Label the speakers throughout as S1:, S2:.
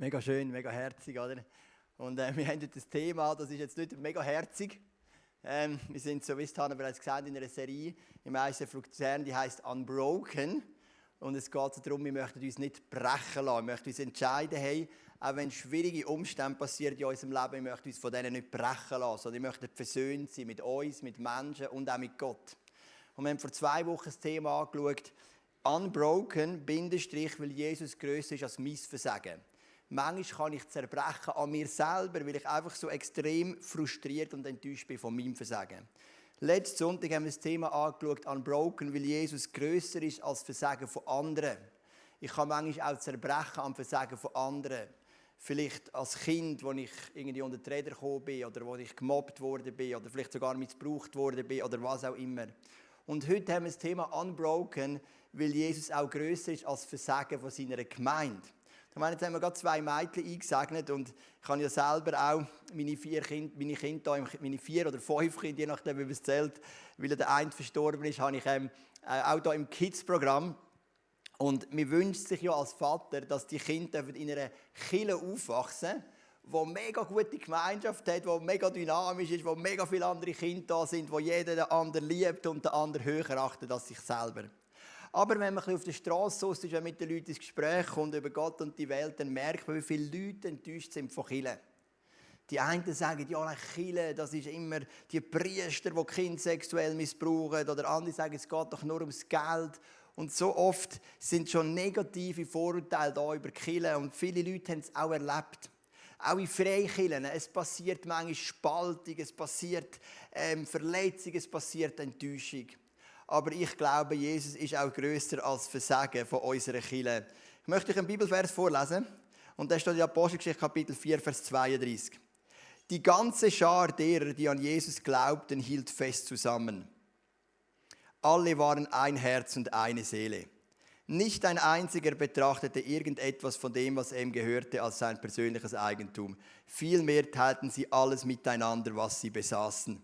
S1: Mega schön, mega herzig, oder? Und äh, wir haben heute das Thema, das ist jetzt nicht mega herzig. Ähm, wir sind, so wie es Hanna bereits gesagt in einer Serie im ICF Luzern, die heißt Unbroken. Und es geht darum, wir möchten uns nicht brechen lassen. Wir möchten uns entscheiden, hey, auch wenn schwierige Umstände passieren in unserem Leben, wir möchten uns von denen nicht brechen lassen, sondern wir möchten versöhnt sein mit uns, mit Menschen und auch mit Gott. Und wir haben vor zwei Wochen das Thema angeschaut, Unbroken, Bindestrich, weil Jesus größer ist als mein Versagen. Manchmal kann ich zerbrechen an mir selber, weil ich einfach so extrem frustriert und enttäuscht bin von meinem Versagen. Letzten Sonntag haben wir das Thema angeschaut, Unbroken, weil Jesus größer ist als Versagen von anderen. Ich kann manchmal auch zerbrechen am Versagen von anderen. Vielleicht als Kind, wo ich irgendwie unter die Räder gekommen bin oder wo ich gemobbt worden bin oder vielleicht sogar missbraucht worden bin oder was auch immer. Und heute haben wir das Thema Unbroken, weil Jesus auch größer ist als Versagen von seiner Gemeinde. Ich meine, jetzt haben wir gerade zwei Mädchen eingesegnet und ich habe ja selber auch meine vier Kinder, meine Kinder meine vier oder fünf Kinder, je nachdem wie man es zählt, weil der eine verstorben ist, habe ich ähm, äh, auch hier im Kids-Programm. Und mir wünscht sich ja als Vater, dass die Kinder in einer Kille aufwachsen, wo mega gute Gemeinschaft hat, wo mega dynamisch ist, wo mega viele andere Kinder da sind, wo jeder den anderen liebt und den anderen höher achtet als sich selber. Aber wenn man auf der Straße ist, man mit den Leuten ins Gespräch kommt über Gott und die Welt, dann merkt man, wie viele Leute enttäuscht sind von Kirche. Die einen sagen, ja, Chile, das ist immer die Priester, die Kinder sexuell missbrauchen. Oder andere sagen, es geht doch nur ums Geld. Und so oft sind schon negative Vorurteile da über Chile. Und viele Leute haben es auch erlebt. Auch in Freikillen. Es passiert manchmal Spaltung, es passiert ähm, Verletzung, es passiert Enttäuschung aber ich glaube, Jesus ist auch größer als Versagen von unserer Kirche. Ich möchte euch einen Bibelvers vorlesen. Und da steht in Apostelgeschichte Kapitel 4, Vers 32. Die ganze Schar derer, die an Jesus glaubten, hielt fest zusammen. Alle waren ein Herz und eine Seele. Nicht ein einziger betrachtete irgendetwas von dem, was ihm gehörte, als sein persönliches Eigentum. Vielmehr teilten sie alles miteinander, was sie besaßen.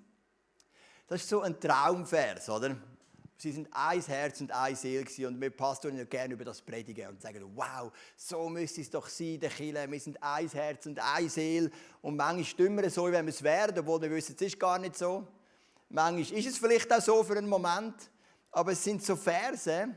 S1: Das ist so ein Traumvers, oder? Sie sind ein Herz und eine Seele und wir Pastoren ja gerne über das predigen und sagen, wow, so müsste es doch sein, der Kille. Wir sind ein Herz und eine Seele und manchmal stimmen wir so, wie wir es werden, obwohl wir wissen, es ist gar nicht so. Manchmal ist es vielleicht auch so für einen Moment, aber es sind so Verse,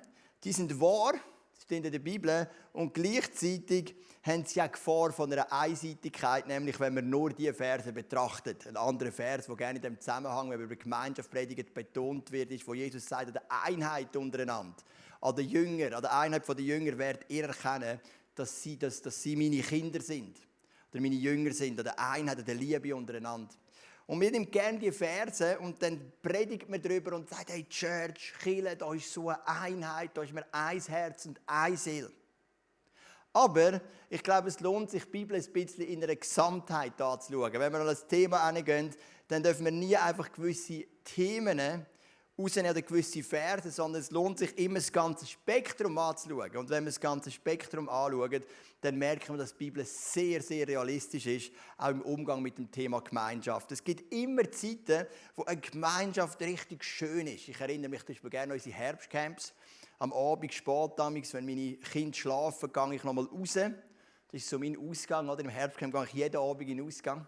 S1: die sind wahr, stehen in der Bibel und gleichzeitig haben sie auch Gefahr von einer Einseitigkeit, nämlich wenn man nur diese Verse betrachtet. Ein anderer Vers, der gerne in dem Zusammenhang, wenn man über Gemeinschaft predigt, betont wird, ist, wo Jesus sagt, an der Einheit untereinander, an den Jüngern, an der Einheit der Jünger werdet ihr erkennen, dass sie, dass, dass sie meine Kinder sind oder meine Jünger sind, an der Einheit, an der Liebe untereinander. Und wir nehmen gerne die Verse und dann predigt man darüber und sagt, hey Church, Chile, da ist so eine Einheit, da ist mir ein Herz und ein Seele. Aber ich glaube, es lohnt sich, die Bibel ein bisschen in einer Gesamtheit anzuschauen. Wenn wir an das Thema angehen, dann dürfen wir nie einfach gewisse Themen rausnehmen oder gewisse Verse, sondern es lohnt sich immer, das ganze Spektrum anzuschauen. Und wenn wir das ganze Spektrum anschauen, dann merken wir, dass die Bibel sehr, sehr realistisch ist, auch im Umgang mit dem Thema Gemeinschaft. Es gibt immer Zeiten, wo eine Gemeinschaft richtig schön ist. Ich erinnere mich zum Beispiel gerne an unsere Herbstcamps am Abend spät, wenn meine Kinder schlafen, gehe ich nochmal raus. Das ist so mein Ausgang. Oder? Im Herbst gehe ich jeden Abend in den Ausgang.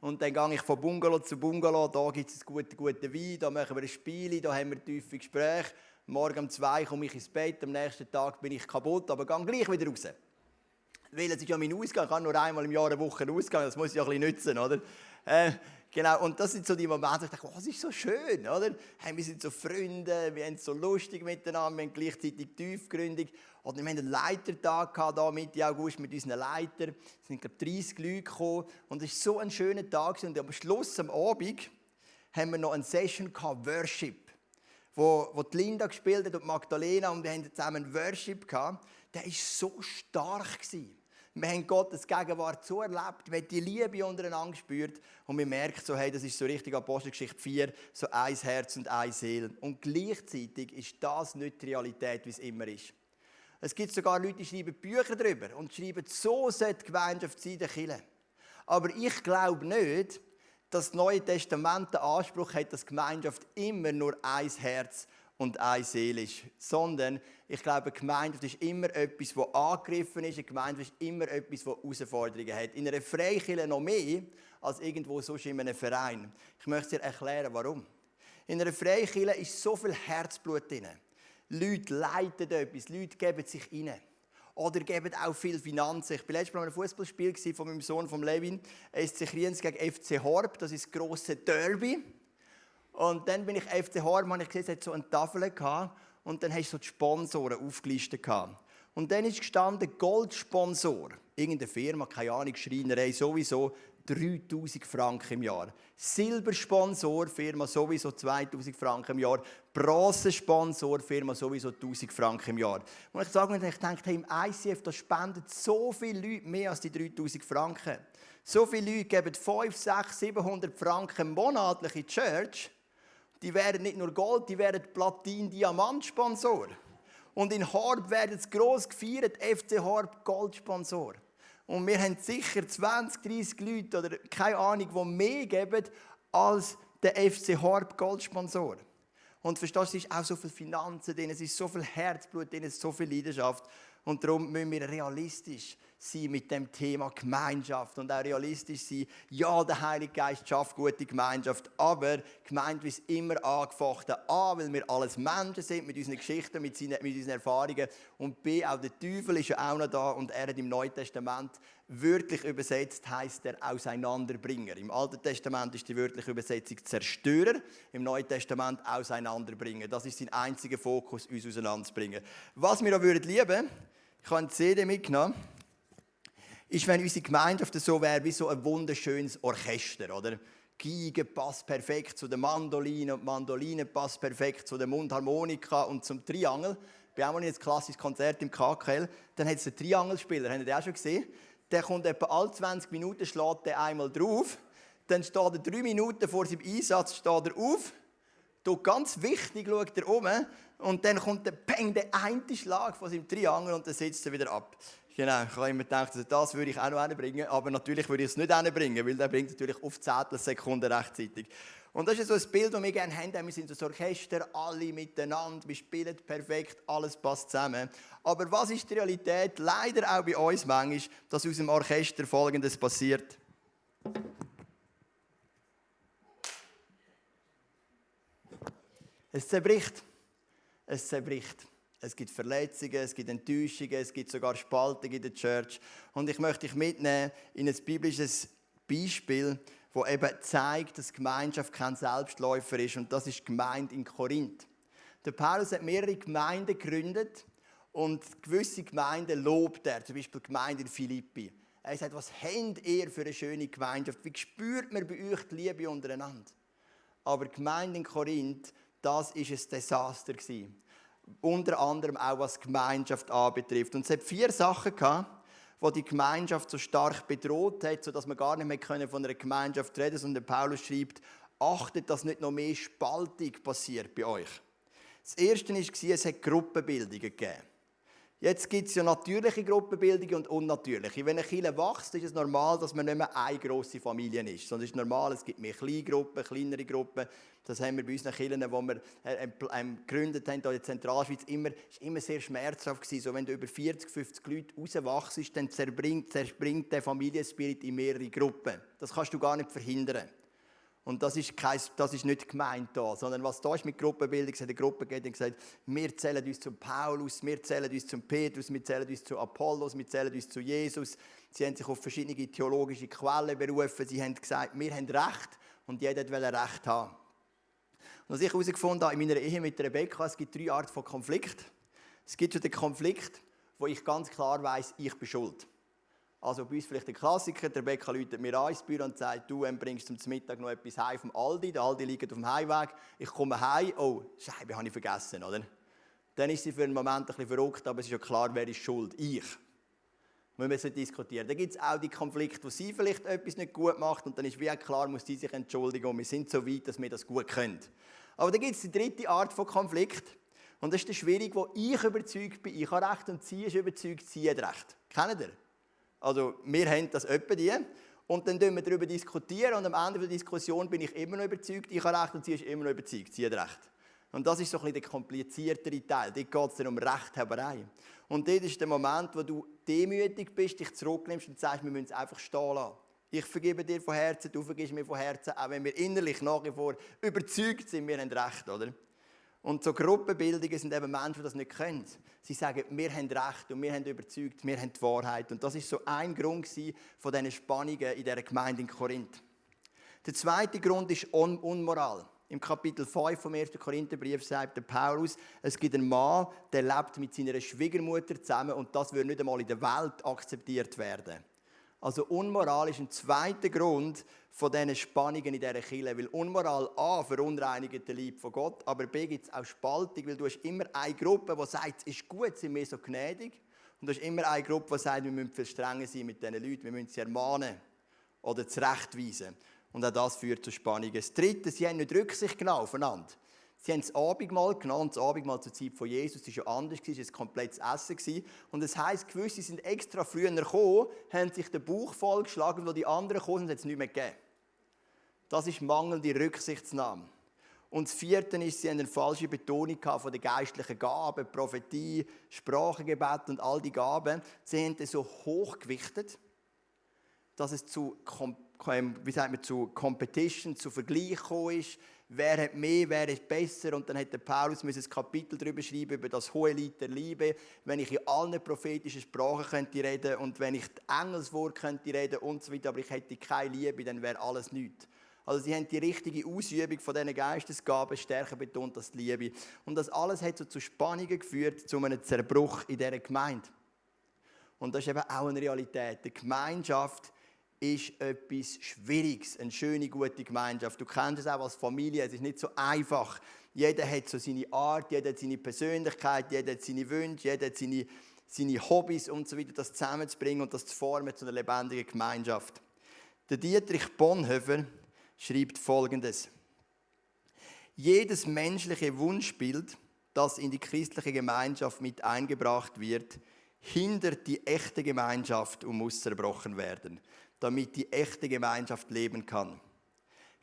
S1: Und dann gehe ich von Bungalow zu Bungalow. Da gibt es guten, guten Wein, da machen wir ein Spiel, da haben wir tiefe Gespräche. Morgen um zwei komme ich ins Bett, am nächsten Tag bin ich kaputt, aber gehe gleich wieder raus. Weil es ist ja mein Ausgang, ich kann nur einmal im Jahr eine Woche ausgehen, das muss ich ja ein bisschen nützen, oder? Äh, Genau, und das sind so die Momente, wo ich dachte, oh, das ist so schön, oder? Hey, wir sind so Freunde, wir haben so lustig miteinander, wir haben gleichzeitig tiefgründig. Und wir haben einen Leitertag gehabt, da Mitte August mit unseren Leitern. Es sind, glaube 30 Leute gekommen. Und es war so ein schöner Tag. Und am Schluss, am Abend, haben wir noch eine Session gehabt, Worship. Wo, wo die Linda gespielt hat und Magdalena und wir haben zusammen Worship gehabt. Der war so stark. Gewesen. Wir haben Gottes Gegenwart so erlebt, wir haben die Liebe untereinander gespürt und wir merken so, hey, das ist so richtig Apostelgeschichte 4, so ein Herz und eine Seele. Und gleichzeitig ist das nicht die Realität, wie es immer ist. Es gibt sogar Leute, die schreiben Bücher darüber und schreiben, so sollte die Gemeinschaft sein, der Kirche. Aber ich glaube nicht, dass das Neue Testament den Anspruch hat, dass Gemeinschaft immer nur ein Herz und eine Seele ist. Sondern ich glaube, eine Gemeinschaft ist immer etwas, das angegriffen ist. Eine Gemeinschaft ist immer etwas, das Herausforderungen hat. In einer Freikirche noch mehr als irgendwo sonst in einem Verein. Ich möchte dir erklären, warum. In einer Freikirche ist so viel Herzblut drin. Leute leiten etwas, Leute geben sich rein. Oder geben auch viel Finanzen. Ich war letztes Mal ein Fußballspiel von meinem Sohn, von Levin, SC Kriens gegen FC Horb. Das ist das grosse Derby. Und dann bin ich FC Horb, und ich gesehen, es hat so eine Tafel gehabt. Und dann hast du so die Sponsoren aufgelistet gehabt. Und dann ist gestanden Goldsponsor. Irgendeine Firma, keine Ahnung, Schreinerei, sowieso 3000 Franken im Jahr. Silbersponsor, Firma sowieso 2000 Franken im Jahr. Bronzesponsor, Firma sowieso 1000 Franken im Jahr. Und ich sage mir, ich denke, im ICF, da spendet so viele Leute mehr als die 3000 Franken. So viele Leute geben 5, 6, 700 Franken monatlich in die Church. Die werden nicht nur Gold, die werden Platin-Diamant-Sponsor. Und in Horb werden es gross gefeiert, FC Horb Goldsponsor. Und wir haben sicher 20, 30 Leute oder keine Ahnung, die mehr geben als der FC Horb Goldsponsor. Und verstehst du, es ist auch so viel Finanzen es ist so viel Herzblut es ist so viel Leidenschaft. Und darum müssen wir realistisch sein mit dem Thema Gemeinschaft und auch realistisch sein. Ja, der Heilige Geist schafft gute Gemeinschaft, aber Gemeinde ist immer angefochten. A, weil wir alles Menschen sind mit unseren Geschichten, mit, seinen, mit unseren Erfahrungen. Und B, auch der Teufel ist ja auch noch da und er hat im Neuen Testament wörtlich übersetzt heißt er Auseinanderbringer. Im Alten Testament ist die wörtliche Übersetzung Zerstörer, im Neuen Testament Auseinanderbringer. Das ist sein einziger Fokus, uns auseinanderzubringen. Was wir auch lieben würden, ich habe eine CD mitgenommen ist, wenn unsere Gemeinschaft so wäre wie so ein wunderschönes Orchester, oder? Geige passt perfekt zu der Mandoline und die Mandoline passt perfekt zu der Mundharmonika und zum Triangel. Wir haben jetzt ein klassisches Konzert im KKL, dann hat es einen Triangelspieler, habt ihr den auch schon gesehen? Der kommt etwa alle 20 Minuten, schlägt der einmal drauf, dann steht er drei Minuten vor seinem Einsatz steht er auf, tut ganz wichtig, schaut er um und dann kommt der Peng, der eine Schlag von seinem Triangel und dann setzt er wieder ab. Genau, ich habe immer gedacht, also das würde ich auch noch hinbringen, aber natürlich würde ich es nicht hinbringen, weil der bringt natürlich auf Zehntelsekunden rechtzeitig. Und das ist so ein Bild, das wir gerne haben. Wir sind so ein Orchester, alle miteinander, wir spielen perfekt, alles passt zusammen. Aber was ist die Realität? Leider auch bei uns manchmal, dass aus dem Orchester Folgendes passiert. Es zerbricht. Es zerbricht. Es gibt Verletzungen, es gibt Enttäuschungen, es gibt sogar Spaltungen in der Church. Und ich möchte dich mitnehmen in ein biblisches Beispiel, das eben zeigt, dass Gemeinschaft kein Selbstläufer ist. Und das ist die Gemeinde in Korinth. Der Paulus hat mehrere Gemeinden gegründet und gewisse Gemeinden lobt er, zum Beispiel die Gemeinde in Philippi. Er sagt, was habt ihr für eine schöne Gemeinschaft? Wie spürt man bei euch die Liebe untereinander? Aber die Gemeinde in Korinth, das ist ein Desaster gewesen unter anderem auch was Gemeinschaft anbetrifft. Und es hat vier Sachen gehabt, wo die Gemeinschaft so stark bedroht hat, sodass man gar nicht mehr von einer Gemeinschaft reden können. Und Paulus schreibt, achtet, dass nicht noch mehr Spaltung passiert bei euch. Das erste war, es hat Gruppenbildungen gegeben. Jetzt gibt es ja natürliche Gruppenbildungen und unnatürliche. Wenn eine Kirche wächst, ist es normal, dass man nicht mehr eine grosse Familie ist. Sondern es ist normal, es gibt mehr Kleingruppen, kleinere Gruppen. Das haben wir bei unseren Kirchen, die wir äh, ähm, gegründet haben, in der Zentralschweiz, immer, ist immer sehr schmerzhaft gewesen. So, wenn du über 40, 50 Leute rauswachst, dann zerspringt, zerspringt der Familienspirit in mehrere Gruppen. Das kannst du gar nicht verhindern. Und das ist, kein, das ist nicht gemeint da, sondern was da ist mit Gruppenbildung, es hat eine Gruppe gegeben, die gesagt wir zählen uns zu Paulus, wir zählen uns zum Petrus, wir zählen uns zu Apollos, wir zählen uns zu Jesus. Sie haben sich auf verschiedene theologische Quellen berufen, sie haben gesagt, wir haben Recht und jeder will Recht haben. Und was ich herausgefunden habe in meiner Ehe mit Rebecca, es gibt drei Arten von Konflikt. Es gibt schon den Konflikt, wo ich ganz klar weiß, ich bin schuld. Also bei uns vielleicht der Klassiker, der Bäcker läutet mir an ins Büro und sagt, du ähm, bringst zum Mittag noch etwas heim vom Aldi. Der Aldi liegt auf dem Heimweg. Ich komme heim, oh, Scheibe habe ich vergessen, oder? Dann ist sie für einen Moment ein bisschen verrückt, aber es ist ja klar, wer ist schuld? Ich. Wir müssen diskutieren. Dann gibt es auch die Konflikte, wo sie vielleicht etwas nicht gut macht und dann ist wie klar, muss sie sich entschuldigen und wir sind so weit, dass wir das gut können. Aber dann gibt es die dritte Art von Konflikt und das ist der schwierig, wo ich überzeugt bin, ich habe Recht und sie ist überzeugt, sie hat Recht. Kennt ihr? Also wir haben das etwa die. Und dann diskutieren wir darüber diskutieren und am Ende der Diskussion bin ich immer noch überzeugt, ich habe recht und sie ist immer noch überzeugt, sie hat recht. Und das ist so ein bisschen der kompliziertere Teil. Dort geht es dann um Rechthaberei. Und dort ist der Moment, wo du demütig bist, dich zurücknimmst und sagst, wir müssen es einfach stehen lassen. Ich vergebe dir von Herzen, du vergibst mir von Herzen, auch wenn wir innerlich nach wie vor überzeugt sind, wir haben Recht, oder? Und so Gruppenbildungen sind eben Menschen, die das nicht können. Sie sagen, wir haben Recht und wir haben überzeugt, wir haben die Wahrheit. Und das ist so ein Grund von diesen Spannungen in dieser Gemeinde in Korinth. Der zweite Grund ist Un Unmoral. Im Kapitel 5 vom 1. Korintherbrief sagt der Paulus, es gibt einen Mann, der lebt mit seiner Schwiegermutter zusammen und das würde nicht einmal in der Welt akzeptiert werden. Also Unmoral ist ein zweiter Grund von diesen Spannungen in dieser Kirche. Weil Unmoral A verunreinigt den Lieb von Gott, aber B gibt es auch Spaltung, weil du hast immer eine Gruppe, die sagt, es ist gut, sind wir so gnädig. Und du hast immer eine Gruppe, die sagt, wir müssen viel strenger sein mit diesen Leuten, wir müssen sie ermahnen oder zurechtweisen. Und auch das führt zu Spannungen. Das Dritte, sie haben nicht Rücksicht genommen aufeinander. Sie haben das Abendmahl genommen. Das Abendmahl zur Zeit von Jesus war ja anders, es war ein komplettes Essen. Und das heisst, gewisse sind extra früher gekommen, haben sich den Bauch vollgeschlagen, wo die anderen gekommen sind, hat es nicht mehr gegeben. Das ist mangelnde Rücksichtnahme. Und das vierte ist, sie haben eine falsche Betonung von den geistlichen Gaben, Prophetie, Sprachengebet und all die Gaben. Sie haben das so hochgewichtet, dass es zu, wie sagt man, zu Competition, zu Vergleich gekommen ist wer hat mehr, wer ist besser. Und dann hat der Paulus ein Kapitel darüber schreiben, über das hohe Lied der Liebe. Wenn ich in allen prophetischen Sprachen könnte reden und wenn ich Engelswort könnte reden und so weiter, aber ich hätte keine Liebe, dann wäre alles nichts. Also sie haben die richtige Ausübung von diesen Geistesgaben stärker betont als die Liebe. Und das alles hat so zu Spannungen geführt, zu einem Zerbruch in dieser Gemeinde. Und das ist eben auch eine Realität. Die Gemeinschaft ist etwas Schwieriges, eine schöne, gute Gemeinschaft. Du kennst es auch als Familie, es ist nicht so einfach. Jeder hat so seine Art, jeder hat seine Persönlichkeit, jeder hat seine Wünsche, jeder hat seine, seine Hobbys und so weiter, das zusammenzubringen und das zu formen zu einer lebendigen Gemeinschaft. Der Dietrich Bonhoeffer schreibt Folgendes. Jedes menschliche Wunschbild, das in die christliche Gemeinschaft mit eingebracht wird, hindert die echte Gemeinschaft und muss zerbrochen werden damit die echte Gemeinschaft leben kann.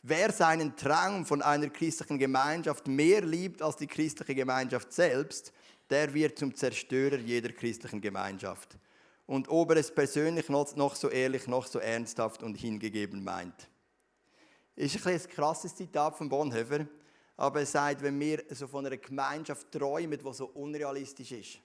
S1: Wer seinen Traum von einer christlichen Gemeinschaft mehr liebt als die christliche Gemeinschaft selbst, der wird zum Zerstörer jeder christlichen Gemeinschaft. Und ob er es persönlich noch so ehrlich, noch so ernsthaft und hingegeben meint. Ist ein, ein krasses Zitat von Bonhoeffer, aber er sagt, wenn wir so von einer Gemeinschaft träumen, die so unrealistisch ist,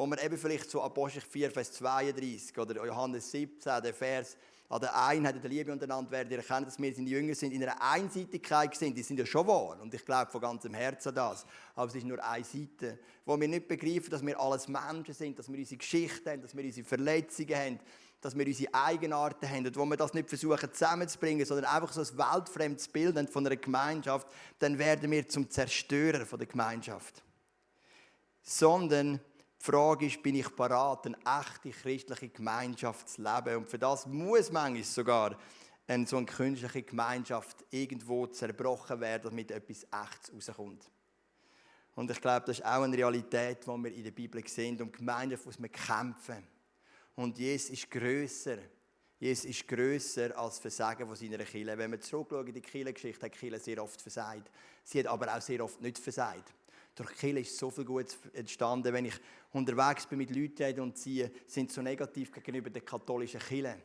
S1: wo man eben vielleicht so Apostel 4, Vers 32 oder Johannes 17, der Vers, an der Einheit in der Liebe untereinander werden erkennen, dass wir seine Jünger sind, in einer Einseitigkeit sind. Die sind ja schon wahr und ich glaube von ganzem Herzen das. Aber es ist nur eine Seite, wo wir nicht begreifen, dass wir alles Menschen sind, dass wir unsere Geschichte haben, dass wir unsere Verletzungen haben, dass wir unsere Eigenarten haben und wo wir das nicht versuchen zusammenzubringen, sondern einfach so ein weltfremdes Bild haben von einer Gemeinschaft, dann werden wir zum Zerstörer von der Gemeinschaft. Sondern die Frage ist, bin ich parat, eine echte christliche Gemeinschaft zu leben? Und für das muss manchmal sogar eine, so eine künstliche Gemeinschaft irgendwo zerbrochen werden, damit etwas Echtes rauskommt. Und ich glaube, das ist auch eine Realität, die wir in der Bibel sehen. Und Gemeinschaft muss man kämpfen. Und Jesus ist grösser. Jesus ist grösser als Versagen von seiner Kirche. Wenn wir zurückschauen in die Kirchengeschichte, hat die Kirche sehr oft versagt. Sie hat aber auch sehr oft nicht versagt. Durch Kirche ist so viel Gutes entstanden. Wenn ich unterwegs bin mit Leuten und sie sind so negativ gegenüber der katholischen Kirche,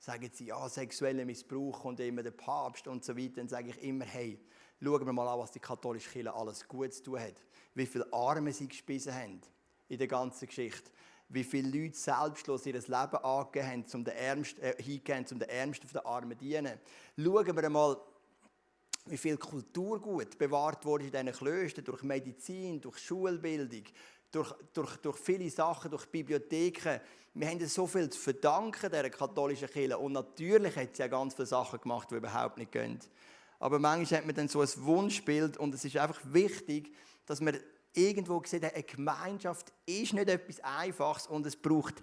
S1: sagen sie, ja, sexueller Missbrauch und immer der Papst und so weiter, dann sage ich immer, hey, schauen wir mal an, was die katholische Kirche alles Gutes zu tun hat. Wie viele Arme sie gespissen haben in der ganzen Geschichte. Wie viele Leute selbstlos ihr Leben angegeben haben, um den Ärmsten, äh, um den Ärmsten den Armen zu dienen. Schauen wir mal, wie viel Kulturgut bewahrt wurde in diesen Klöstern durch Medizin, durch Schulbildung, durch, durch, durch viele Sachen, durch Bibliotheken. Wir haben so viel zu verdanken der katholischen Kirche. Und natürlich hat sie ja ganz viele Sachen gemacht, die überhaupt nicht gehen. Aber manchmal hat man dann so ein Wunschbild und es ist einfach wichtig, dass man irgendwo sieht, eine Gemeinschaft ist nicht etwas Einfaches und es braucht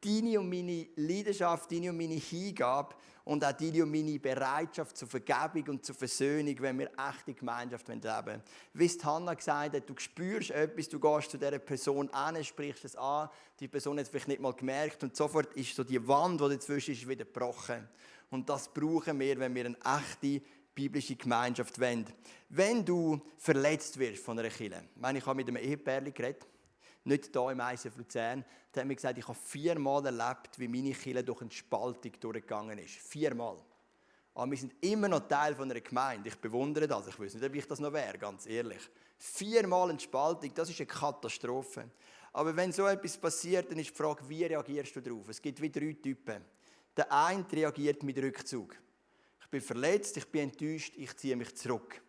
S1: deine und meine Leidenschaft, deine und meine Hingabe und auch deine und meine Bereitschaft zur Vergebung und zur Versöhnung, wenn wir echte Gemeinschaft leben wollen. Wie es Hannah gesagt hat, du spürst etwas, du gehst zu dieser Person an, sprichst es an, die Person hat es vielleicht nicht mal gemerkt und sofort ist so die Wand, die dazwischen ist, wieder gebrochen. Und das brauchen wir, wenn wir eine echte biblische Gemeinschaft wollen. Wenn du verletzt wirst von einer Kille, ich meine, ich habe mit einem Ehepärchen geredet, nicht hier im ICF Luzern, der hat mir gesagt, ich habe viermal erlebt, wie meine Kille durch eine Spaltung durchgegangen ist. Viermal. Aber wir sind immer noch Teil einer Gemeinde. Ich bewundere das. Ich weiß nicht, ob ich das noch wäre, ganz ehrlich. Viermal eine Spaltung, das ist eine Katastrophe. Aber wenn so etwas passiert, dann ist die Frage, wie reagierst du darauf? Es gibt wie drei Typen. Der eine reagiert mit Rückzug. Ich bin verletzt, ich bin enttäuscht, ich ziehe mich zurück.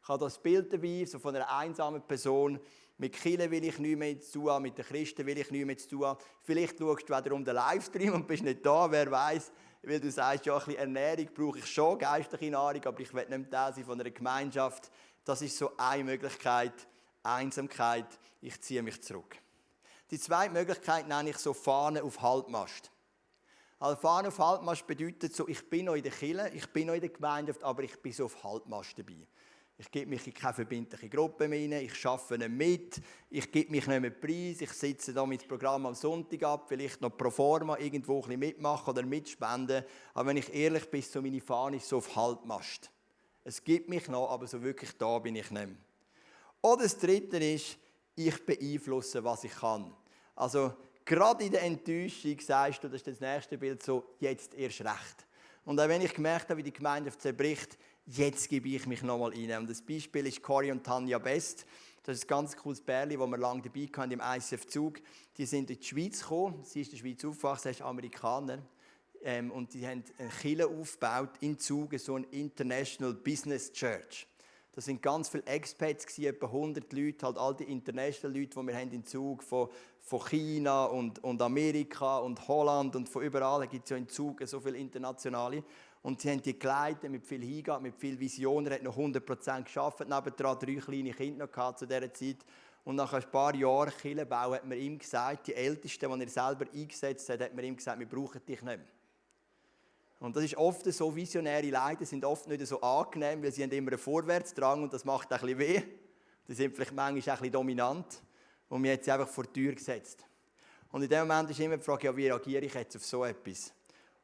S1: Ich habe das Bild dabei, so von einer einsamen Person. Mit Kirche will ich nichts mehr zu tun, mit den Christen will ich nichts mehr zu tun. Vielleicht schaust du wieder um den Livestream und bist nicht da, wer weiß, weil du sagst, ja, ein bisschen Ernährung brauche ich schon, geistliche Nahrung, aber ich will nicht Teil sein von einer Gemeinschaft. Das ist so eine Möglichkeit, Einsamkeit, ich ziehe mich zurück. Die zweite Möglichkeit nenne ich so Fahne auf Halbmast. Also Fahne auf Halbmast bedeutet so, ich bin noch in der Kirche, ich bin noch in der Gemeinschaft, aber ich bin so auf Halbmast dabei. Ich gebe mich in keine verbindliche Gruppe mehr ich arbeite mit, ich gebe mich nicht mehr preis, ich sitze da mit dem Programm am Sonntag ab, vielleicht noch pro forma irgendwo ein bisschen mitmachen oder mitspenden. Aber wenn ich ehrlich bin, so meine Fahne ist so auf Halbmast. Es gibt mich noch, aber so wirklich da bin ich nicht mehr. Oder das Dritte ist, ich beeinflusse, was ich kann. Also, gerade in der Enttäuschung sagst du, das ist das nächste Bild, so, jetzt erst recht. Und auch wenn ich gemerkt habe, wie die Gemeinde zerbricht, jetzt gebe ich mich nochmal rein. Und das Beispiel ist Cory und Tanja Best. Das ist ein ganz cooles Bärli, das wir lange dabei hatten im ICF-Zug. Die sind in die Schweiz gekommen. Sie ist in der Schweiz aufgewachsen, sie ist Amerikaner. Ähm, und die haben eine Kirche aufgebaut in Zug, so eine International Business Church. Das sind ganz viele Expats, gewesen, etwa 100 Leute, halt all die international Leute, die wir haben in Zug, von, von China und, und Amerika und Holland und von überall gibt es ja in Zug so viele internationale. Und sie haben die geleitet mit viel Hingabe, mit viel Vision. Er hat noch 100% geschafft, nebendran drei kleine Kinder noch zu dieser Zeit. Und nach ein paar Jahren Kirchenbau hat man ihm gesagt, die Ältesten, die er selber eingesetzt hat, hat man ihm gesagt, wir brauchen dich nicht mehr. Und das ist oft so, visionäre Leute sind oft nicht so angenehm, weil sie haben immer einen Vorwärtsdrang und das macht ein bisschen weh. Die sind vielleicht manchmal ein bisschen dominant und wir haben sie einfach vor die Tür gesetzt. Und in dem Moment ist immer die Frage, ja, wie reagiere ich jetzt auf so etwas?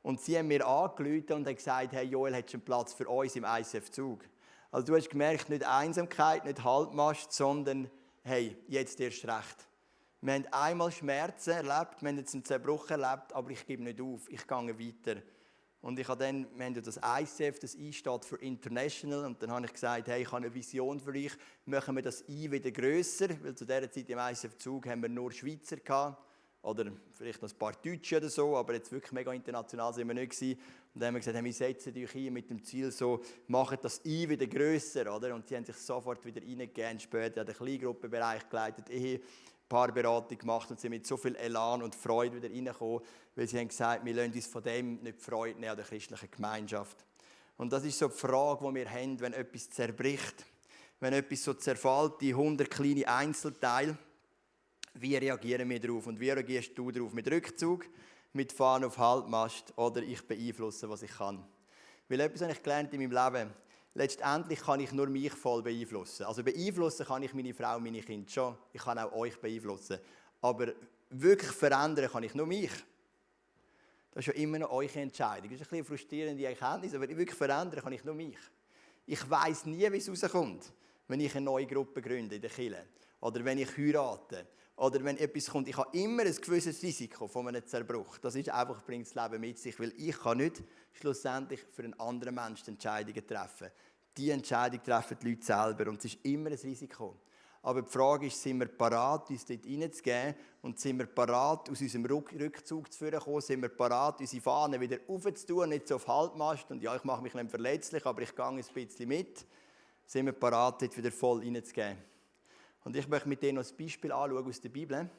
S1: Und sie haben mir angerufen und haben gesagt, hey Joel, hättest du einen Platz für uns im ICF-Zug? Also du hast gemerkt, nicht Einsamkeit, nicht Halbmast, sondern hey, jetzt erst recht. Wir haben einmal Schmerzen erlebt, wir haben jetzt einen Zerbruch erlebt, aber ich gebe nicht auf, ich gehe weiter. Und ich habe dann, wir haben das ICF, das I steht für International, und dann habe ich gesagt, hey, ich habe eine Vision für euch, machen wir das I wieder grösser, weil zu dieser Zeit im ICF-Zug haben wir nur Schweizer gehabt oder vielleicht noch ein paar Deutsche oder so, aber jetzt wirklich mega international sind wir nicht gewesen. Und dann haben wir gesagt, hey, wir setzen euch ein mit dem Ziel so, machen das I wieder grösser, oder? Und sie haben sich sofort wieder reingegeben, später hat den Kleingruppenbereich geleitet, Ehe, Paarberatung gemacht und sind mit so viel Elan und Freude wieder reingekommen, weil sie haben gesagt, wir lassen uns von dem nicht die Freude nehmen an der christlichen Gemeinschaft. Und das ist so die Frage, die wir haben, wenn etwas zerbricht, wenn etwas so zerfällt, die 100 kleine Einzelteile, wie reagieren wir darauf? Und wie reagierst du darauf? Mit Rückzug, mit Fahren auf Halbmast oder ich beeinflusse, was ich kann? Weil etwas habe ich gelernt in meinem Leben. Letztendlich kann ich nur mich voll beeinflussen. Also beeinflussen kann ich meine Frau, meine Kinder schon. Ich kann auch euch beeinflussen. Aber wirklich verändern kann ich nur mich. Das ist ja immer noch eure Entscheidung. Das ist ein bisschen frustrierende Erkenntnis, aber wirklich verändern kann ich nur mich. Ich weiß nie, wie es rauskommt, wenn ich eine neue Gruppe gründe in der Kirche. Oder wenn ich heirate oder wenn etwas kommt, ich habe immer ein gewisses Risiko von einem Zerbruch. Das ist einfach, bringt das Leben mit sich, weil ich kann nicht schlussendlich für einen anderen Menschen Entscheidungen treffen. Die Entscheidung treffen die Leute selber und es ist immer ein Risiko. Aber die Frage ist, sind wir parat, uns dort reinzugeben und sind wir parat, aus unserem Rückzug zu kommen, sind wir parat, unsere Fahnen wieder aufzutun, nicht so auf Halbmast und ja, ich mache mich nicht verletzlich, aber ich gehe ein bisschen mit, sind wir parat, dort wieder voll reinzugeben. Und ich möchte mit dir noch ein Beispiel anschauen aus der Bibel.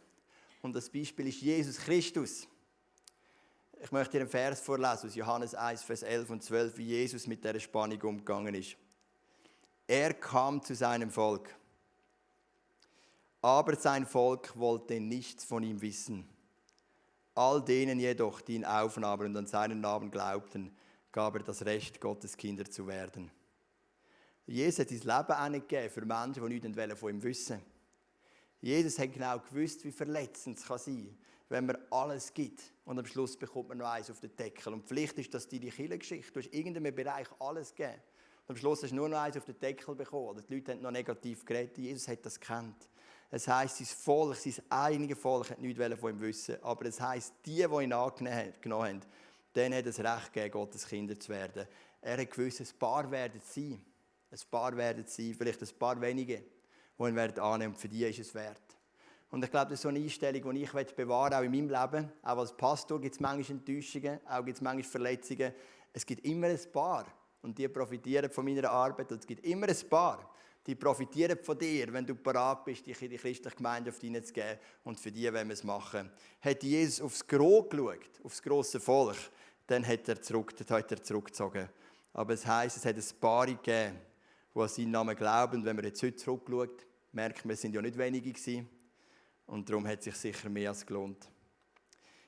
S1: Und das Beispiel ist Jesus Christus. Ich möchte dir einen Vers vorlesen aus Johannes 1, Vers 11 und 12, wie Jesus mit dieser Spannung umgegangen ist. Er kam zu seinem Volk, aber sein Volk wollte nichts von ihm wissen. All denen jedoch, die ihn aufnahmen und an seinen Namen glaubten, gab er das Recht, Gottes Kinder zu werden. Jesus hat sein Leben auch nicht gegeben für Menschen, die nichts von ihm wissen Jesus hat genau gewusst, wie verletzend es kann sein kann, wenn man alles gibt und am Schluss bekommt man noch eins auf den Deckel. Und vielleicht ist das deine Kirchengeschichte. Du hast in irgendeinem Bereich alles gegeben. Und am Schluss hast du nur noch eins auf den Deckel bekommen. Oder die Leute haben noch negativ geredet. Jesus hat das gekannt. Es heisst, sein Volk, sein einiges Volk hat nichts von ihm wissen. Aber es heisst, die, die ihn angenommen haben, denen hat es Recht gegeben, Gottes Kinder zu werden. Er hat gewusst, ein paar werden sein. Ein paar werden sein, vielleicht ein paar wenige, die ihn werden annehmen. Und für die ist es wert. Und ich glaube, das ist so eine Einstellung, die ich bewahren auch in meinem Leben. Auch als Pastor gibt es manchmal Enttäuschungen, auch gibt es manchmal Verletzungen. Es gibt immer ein paar. Und die profitieren von meiner Arbeit. Und es gibt immer ein paar, die profitieren von dir, wenn du parat bist, dich in die christliche Gemeinde auf dich zu geben. Und für die wollen wir es machen. Hat Jesus aufs Gros geschaut, aufs grosse Volk, dann hat er, zurück, hat er zurückgezogen. Aber es heisst, es hat ein paar gegeben, die an seinen Namen glauben. Wenn man jetzt heute zurückschaut, merkt man, es sind ja nicht wenige gewesen. Und darum hat es sich sicher mehr als gelohnt.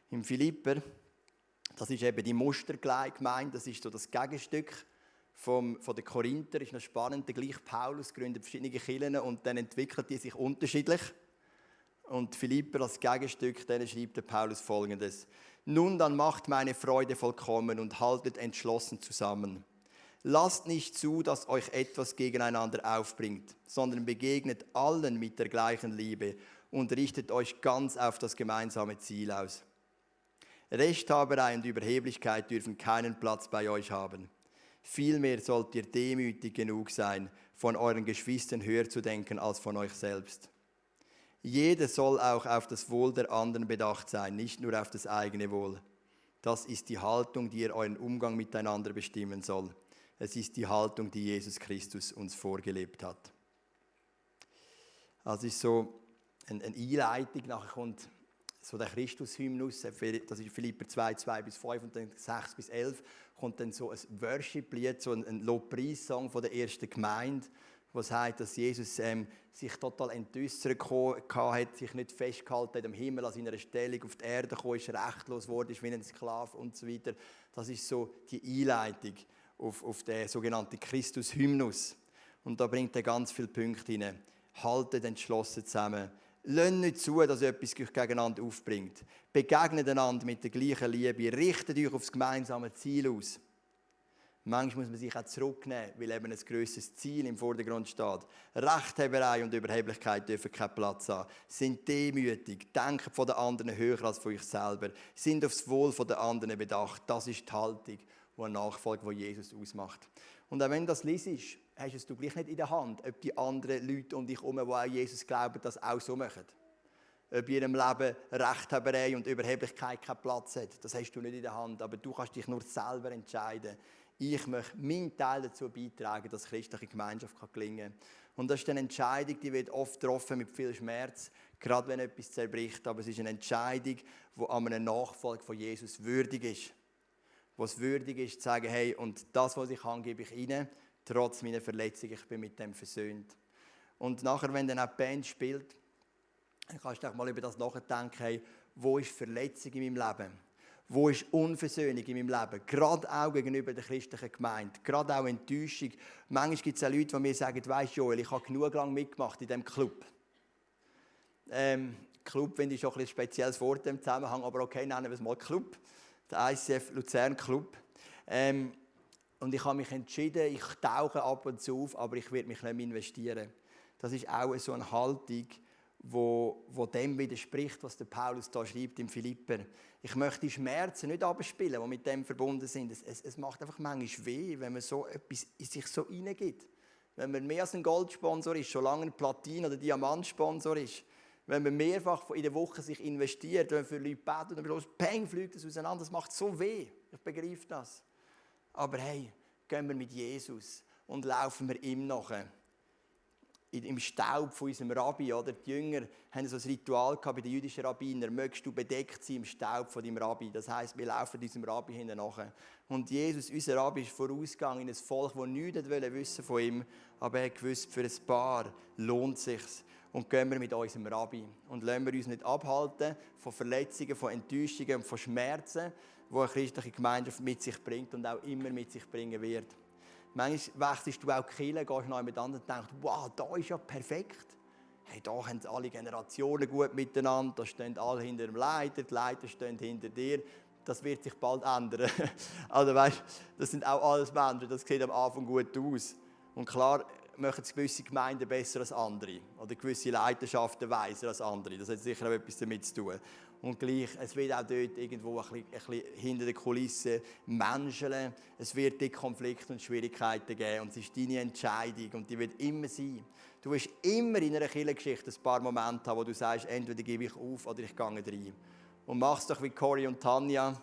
S1: Im Philipper, das ist eben die Mustergemeinde, das ist so das Gegenstück vom, von den Korinther. Ist noch spannend, der gleiche Paulus gründet verschiedene Kirchen und dann entwickelt die sich unterschiedlich. Und Philipper als Gegenstück, dann schreibt der Paulus folgendes. Nun dann macht meine Freude vollkommen und haltet entschlossen zusammen. Lasst nicht zu, dass euch etwas gegeneinander aufbringt, sondern begegnet allen mit der gleichen Liebe und richtet euch ganz auf das gemeinsame Ziel aus. Rechthaberei und Überheblichkeit dürfen keinen Platz bei euch haben. Vielmehr sollt ihr demütig genug sein, von euren Geschwistern höher zu denken als von euch selbst. Jeder soll auch auf das Wohl der anderen bedacht sein, nicht nur auf das eigene Wohl. Das ist die Haltung, die ihr euren Umgang miteinander bestimmen soll. Es ist die Haltung, die Jesus Christus uns vorgelebt hat. Also ist so eine Einleitung, nachher kommt so der Christus-Hymnus, das ist Philipper 2, 2 bis 5 und dann 6 bis 11, kommt dann so ein Worship-Lied, so ein Lobpreissong von der ersten Gemeinde, wo sagt, dass Jesus ähm, sich total entäußert hat, sich nicht festgehalten hat am Himmel an seiner Stellung, auf die Erde gekommen ist, rechtlos wurde, ist wie ein Sklave und so weiter. Das ist so die Einleitung auf, auf den sogenannten Christus-Hymnus. Und da bringt er ganz viele Punkte hinein. Haltet entschlossen zusammen Lasst nicht zu, dass etwas euch gegeneinander aufbringt. Begegnet einander mit der gleichen Liebe. Richtet euch auf das gemeinsame Ziel aus. Manchmal muss man sich auch zurücknehmen, weil eben ein grosses Ziel im Vordergrund steht. Rechthaberei und Überheblichkeit dürfen keinen Platz haben. Sind demütig, denken von den anderen höher als von euch selber. Sind aufs Wohl der anderen bedacht. Das ist die Haltung, die eine Nachfolge, die Jesus ausmacht. Und auch wenn das liest, hast es du gleich nicht in der Hand, ob die anderen Leute um dich herum, die an Jesus glauben, das auch so machen. Ob in ihrem Leben Rechthaberei und Überheblichkeit keinen Platz hat, das hast du nicht in der Hand. Aber du kannst dich nur selber entscheiden. Ich möchte meinen Teil dazu beitragen, dass christliche Gemeinschaft gelingen kann. Und das ist eine Entscheidung, die wird oft getroffen mit viel Schmerz, gerade wenn etwas zerbricht. Aber es ist eine Entscheidung, die an einem Nachfolge von Jesus würdig ist wo es würdig ist, zu sagen, hey, und das, was ich kann, gebe ich ihnen, trotz meiner Verletzung, ich bin mit dem versöhnt. Und nachher, wenn dann auch die Band spielt, dann kannst du auch mal über das nachdenken, hey, wo ist Verletzung in meinem Leben? Wo ist Unversöhnung in meinem Leben? Gerade auch gegenüber der christlichen Gemeinde. Gerade auch Enttäuschung. Manchmal gibt es auch Leute, die mir sagen, weisst Joel, ich habe genug lang mitgemacht in diesem Club. Ähm, Club finde ich schon ein spezielles Wort im Zusammenhang, aber okay, nennen wir es mal Club der ICF Luzern Club. Ähm, und ich habe mich entschieden, ich tauche ab und zu auf, aber ich werde mich nicht mehr investieren. Das ist auch so eine Haltung, wo, wo dem widerspricht, was der Paulus da schreibt im Philipper. Ich möchte die Schmerzen nicht abspielen, die mit dem verbunden sind. Es, es, es, macht einfach manchmal weh, wenn man so etwas in sich so hineingibt. Wenn man mehr als ein Goldsponsor ist, schon lange ein Platin- oder Diamantsponsor ist, wenn man mehrfach in der Woche sich investiert, wenn man für Leute betet und am Schluss, peng, fliegt es auseinander, das macht so weh. Ich begreife das. Aber hey, gehen wir mit Jesus und laufen wir ihm nachher. Im Staub von unserem Rabbi, oder? Die Jünger haben so ein Ritual bei den jüdischen Rabbinern. Möchtest du bedeckt sein im Staub von deinem Rabbi? Das heißt, wir laufen diesem Rabbi hinten nachher. Und Jesus, unser Rabbi, ist vorausgegangen in ein Volk, das nichts wissen von ihm, aber er gewusst, für ein Paar lohnt es sich und gehen wir mit unserem Rabbi. Und lassen wir uns nicht abhalten von Verletzungen, von Enttäuschungen und von Schmerzen, die eine christliche Gemeinschaft mit sich bringt und auch immer mit sich bringen wird. Manchmal wechselst du auch die Kirche, gehst noch mit anderen und denkst, wow, da ist ja perfekt. Hey, da haben alle Generationen gut miteinander, da stehen alle hinter dem Leiter, die Leiter stehen hinter dir. das wird sich bald ändern. also weißt, das sind auch alles Menschen, das sieht am Anfang gut aus. Und klar machen es gewisse Gemeinden besser als andere oder gewisse Leidenschaften weiser als andere. Das hat sicher auch etwas damit zu tun. Und gleich, es wird auch dort irgendwo ein bisschen, ein bisschen hinter den Kulissen menscheln. Es wird dort Konflikte und Schwierigkeiten geben. Und es ist deine Entscheidung und die wird immer sein. Du wirst immer in einer Kirchengeschichte ein paar Momente haben, wo du sagst, entweder gebe ich auf oder ich gehe rein. Und mach es doch wie Cory und Tanja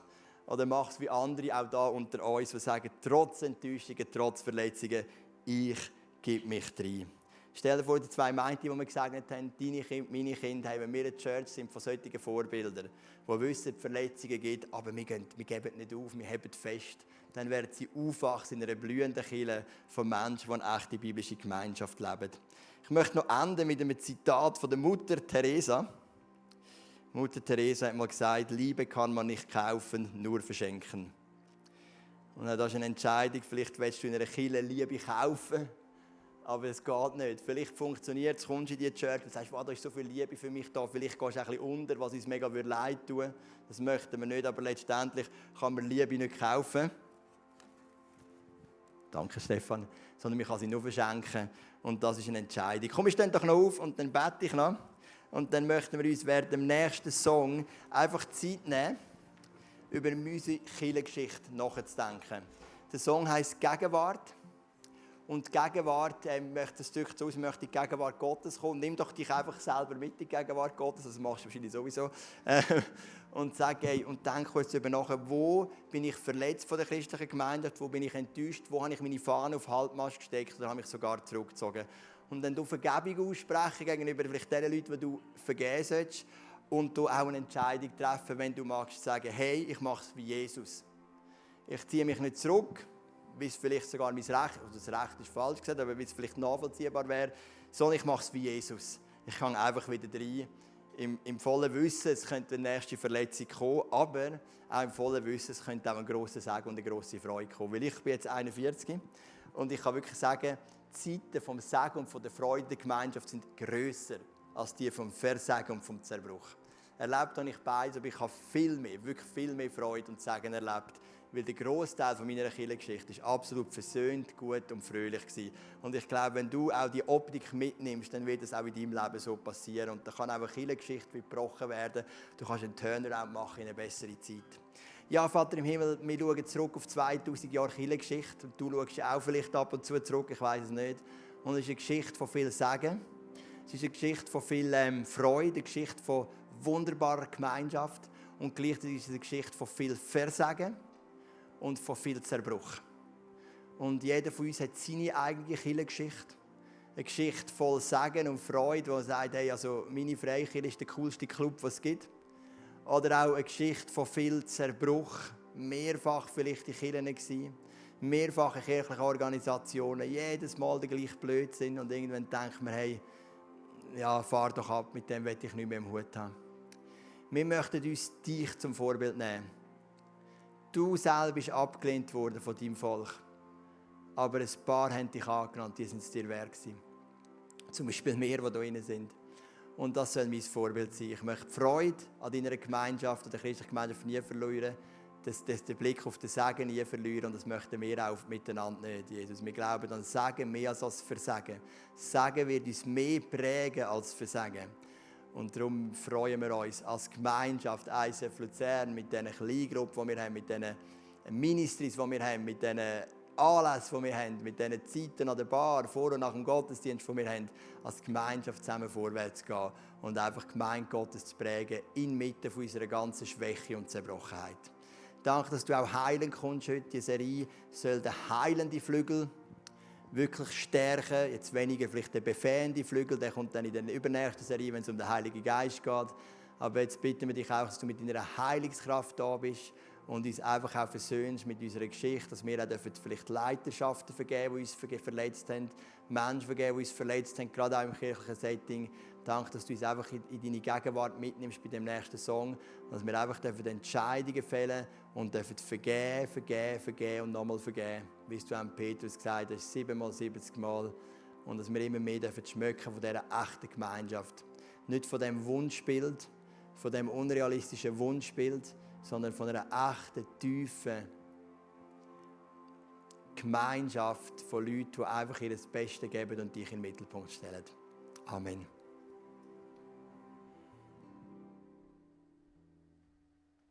S1: oder mach es wie andere auch da unter uns, die sagen, trotz Enttäuschungen, trotz Verletzungen, ich gebe mich rein. Stell dir vor, die zwei Meinte, die wir gesagt haben, deine Kinder, meine Kinder, wenn wir in der Church sind von solchen Vorbildern, die wissen, dass es Verletzungen gibt, aber wir, gehen, wir geben nicht auf, wir heben fest. Dann werden sie aufwachsen in einer blühenden Kirche von Menschen, die eine echte biblische Gemeinschaft leben. Ich möchte noch enden mit einem Zitat von der Mutter Teresa. Mutter Teresa hat mal gesagt, Liebe kann man nicht kaufen, nur verschenken. Und das ist eine Entscheidung, vielleicht willst du in einer Kirche Liebe kaufen aber es geht nicht. Vielleicht funktioniert es, kommst du in die Church und sagst, wow, da ist so viel Liebe für mich da, vielleicht gehst du ein bisschen unter, was uns mega leid tun. Das möchten wir nicht, aber letztendlich kann man Liebe nicht kaufen. Danke, Stefan. Sondern man kann sie nur verschenken. Und das ist eine Entscheidung. Komm, ich doch noch auf und dann bete ich noch. Und dann möchten wir uns während dem nächsten Song einfach Zeit nehmen, über unsere Kirchengeschichte nachzudenken. Der Song heißt Gegenwart. Und die Gegenwart, äh, möchte ein Stück zu uns, möchte die Gegenwart Gottes kommen. Nimm doch dich einfach selber mit in die Gegenwart Gottes, das machst du wahrscheinlich sowieso. Äh, und sag, hey, und denk kurz darüber nach, wo bin ich verletzt von der christlichen Gemeinde, wo bin ich enttäuscht, wo habe ich meine Fahne auf Halbmast gesteckt oder habe ich sogar zurückgezogen. Und dann du Vergebung aussprechen gegenüber vielleicht den Leuten, die du vergeben sollst und du auch eine Entscheidung treffen, wenn du magst, sagen, hey, ich mache es wie Jesus. Ich ziehe mich nicht zurück, wie es vielleicht sogar mein Recht, also das Recht ist falsch gesagt, aber wie es vielleicht nachvollziehbar wäre, sondern ich mache es wie Jesus. Ich kann einfach wieder rein, im, im vollen Wissen, es könnte eine nächste Verletzung kommen, aber auch im vollen Wissen, es könnte auch ein grosser Segen und eine grosse Freude kommen. Weil ich bin jetzt 41 und ich kann wirklich sagen, die Zeiten vom Segen und von der Freude der Gemeinschaft sind grösser als die vom Versagen und vom Zerbruch. Erlebt habe ich beides, aber ich habe viel mehr, wirklich viel mehr Freude und Segen erlebt weil der Großteil von meiner Kirchengeschichte ist absolut versöhnt, gut und fröhlich gewesen. Und ich glaube, wenn du auch die Optik mitnimmst, dann wird es auch in deinem Leben so passieren. Und da kann auch eine Kirchengeschichte gebrochen werden. Du kannst einen Turnaround machen in eine bessere Zeit. Ja, Vater im Himmel, wir schauen zurück auf 2000 Jahre Kirchengeschichte. Du schaust auch vielleicht ab und zu zurück, ich weiß es nicht. Und es ist eine Geschichte von viel Sagen. Es ist eine Geschichte von viel ähm, Freude, eine Geschichte von wunderbarer Gemeinschaft. Und gleichzeitig ist es eine Geschichte von viel Versagen und von viel Zerbruch. Und jeder von uns hat seine eigene Kirchengeschichte. Eine Geschichte voll Segen und Freude, wo er sagt, hey, also meine Freikirche ist der coolste Club, was es gibt. Oder auch eine Geschichte von viel Zerbruch, mehrfach vielleicht in Kirchen gewesen, mehrfach in kirchlichen Organisationen, jedes Mal der gleiche Blödsinn und irgendwann denkt man, hey, ja, fahr doch ab, mit dem will ich nicht mehr im Hut haben. Wir möchten uns dich zum Vorbild nehmen. Du selber bist abgelehnt worden von deinem Volk. Aber ein paar haben dich angenommen, die sind es dir wert gewesen. Zum Beispiel wir, die hier sind. Und das soll mein Vorbild sein. Ich möchte die Freude an deiner Gemeinschaft, an der christlichen Gemeinschaft nie verlieren. Das, das, den Blick auf den Segen nie verlieren. Und das möchten wir auch miteinander nicht, Jesus. Wir glauben an Segen mehr als das Versagen. Segen wird uns mehr prägen als Versagen. Und darum freuen wir uns als Gemeinschaft ISF Luzern mit diesen Kleingruppen, die wir haben, mit diesen Ministries, die wir haben, mit diesen Anlässen, die wir haben, mit diesen Zeiten an der Bar, vor und nach dem Gottesdienst, die wir haben, als Gemeinschaft zusammen vorwärts zu gehen und einfach Gemeinde Gottes zu prägen, inmitten von unserer ganzen Schwäche und Zerbrochenheit. Danke, dass du auch heilen kommst heute. Die Serie soll der heilende Flügel wirklich stärken. Jetzt weniger vielleicht der befähende Flügel, der kommt dann in der übernächsten Serie, wenn es um den Heiligen Geist geht. Aber jetzt bitten wir dich auch, dass du mit deiner Heilungskraft da bist und uns einfach auch versöhnst mit unserer Geschichte, dass wir auch vielleicht Leiterschaften vergeben, die uns verletzt haben, Menschen vergeben, die uns verletzt haben, gerade auch im kirchlichen Setting. Danke, dass du uns einfach in deine Gegenwart mitnimmst bei dem nächsten Song, dass wir einfach Entscheidungen fällen und dürfen vergeben, vergeben, vergeben und nochmal vergeben, wie du an Petrus gesagt hast, siebenmal, siebzig Mal. Und dass wir immer mehr dürfen schmecken von dieser echten Gemeinschaft. Nicht von dem Wunschbild, von dem unrealistischen Wunschbild, sondern von einer echten, tiefen Gemeinschaft von Leuten, die einfach ihr Bestes geben und dich in den Mittelpunkt stellen. Amen.